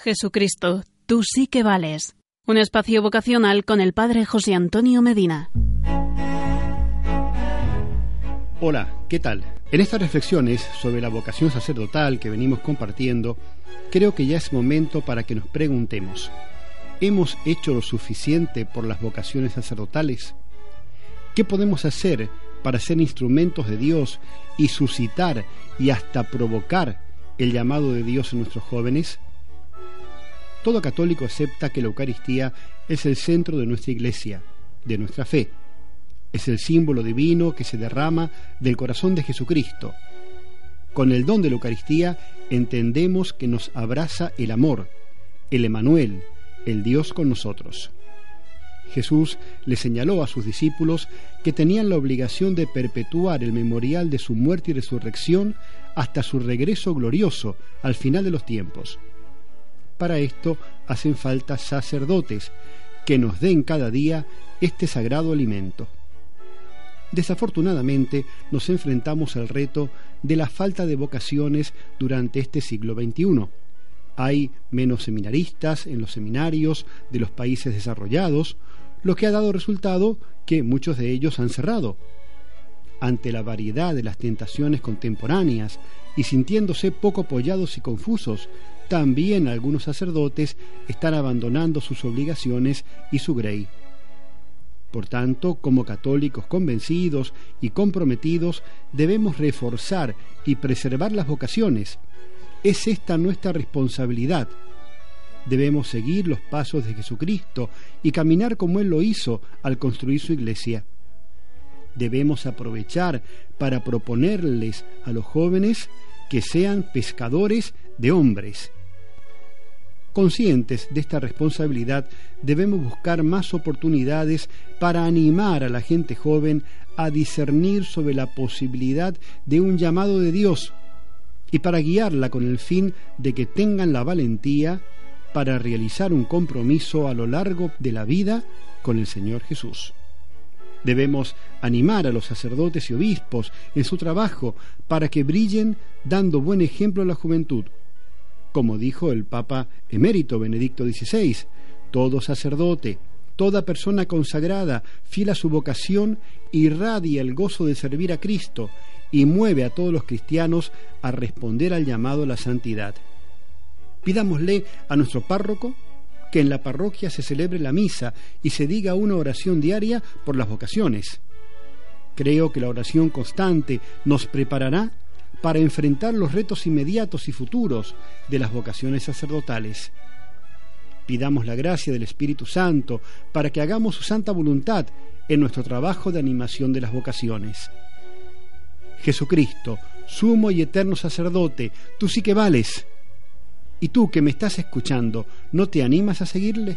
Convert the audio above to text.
Jesucristo, tú sí que vales. Un espacio vocacional con el Padre José Antonio Medina. Hola, ¿qué tal? En estas reflexiones sobre la vocación sacerdotal que venimos compartiendo, creo que ya es momento para que nos preguntemos, ¿hemos hecho lo suficiente por las vocaciones sacerdotales? ¿Qué podemos hacer para ser instrumentos de Dios y suscitar y hasta provocar el llamado de Dios en nuestros jóvenes? Todo católico acepta que la Eucaristía es el centro de nuestra iglesia, de nuestra fe. Es el símbolo divino que se derrama del corazón de Jesucristo. Con el don de la Eucaristía entendemos que nos abraza el amor, el Emanuel, el Dios con nosotros. Jesús le señaló a sus discípulos que tenían la obligación de perpetuar el memorial de su muerte y resurrección hasta su regreso glorioso al final de los tiempos. Para esto hacen falta sacerdotes que nos den cada día este sagrado alimento. Desafortunadamente nos enfrentamos al reto de la falta de vocaciones durante este siglo XXI. Hay menos seminaristas en los seminarios de los países desarrollados, lo que ha dado resultado que muchos de ellos han cerrado. Ante la variedad de las tentaciones contemporáneas y sintiéndose poco apoyados y confusos, también algunos sacerdotes están abandonando sus obligaciones y su grey. Por tanto, como católicos convencidos y comprometidos, debemos reforzar y preservar las vocaciones. Es esta nuestra responsabilidad Debemos seguir los pasos de Jesucristo y caminar como Él lo hizo al construir su iglesia. Debemos aprovechar para proponerles a los jóvenes que sean pescadores de hombres. Conscientes de esta responsabilidad, debemos buscar más oportunidades para animar a la gente joven a discernir sobre la posibilidad de un llamado de Dios y para guiarla con el fin de que tengan la valentía para realizar un compromiso a lo largo de la vida con el Señor Jesús. Debemos animar a los sacerdotes y obispos en su trabajo para que brillen dando buen ejemplo a la juventud. Como dijo el Papa emérito Benedicto XVI, todo sacerdote, toda persona consagrada, fiel a su vocación, irradia el gozo de servir a Cristo y mueve a todos los cristianos a responder al llamado a la santidad. Pidámosle a nuestro párroco que en la parroquia se celebre la misa y se diga una oración diaria por las vocaciones. Creo que la oración constante nos preparará para enfrentar los retos inmediatos y futuros de las vocaciones sacerdotales. Pidamos la gracia del Espíritu Santo para que hagamos su santa voluntad en nuestro trabajo de animación de las vocaciones. Jesucristo, sumo y eterno sacerdote, tú sí que vales ¿Y tú que me estás escuchando, no te animas a seguirle?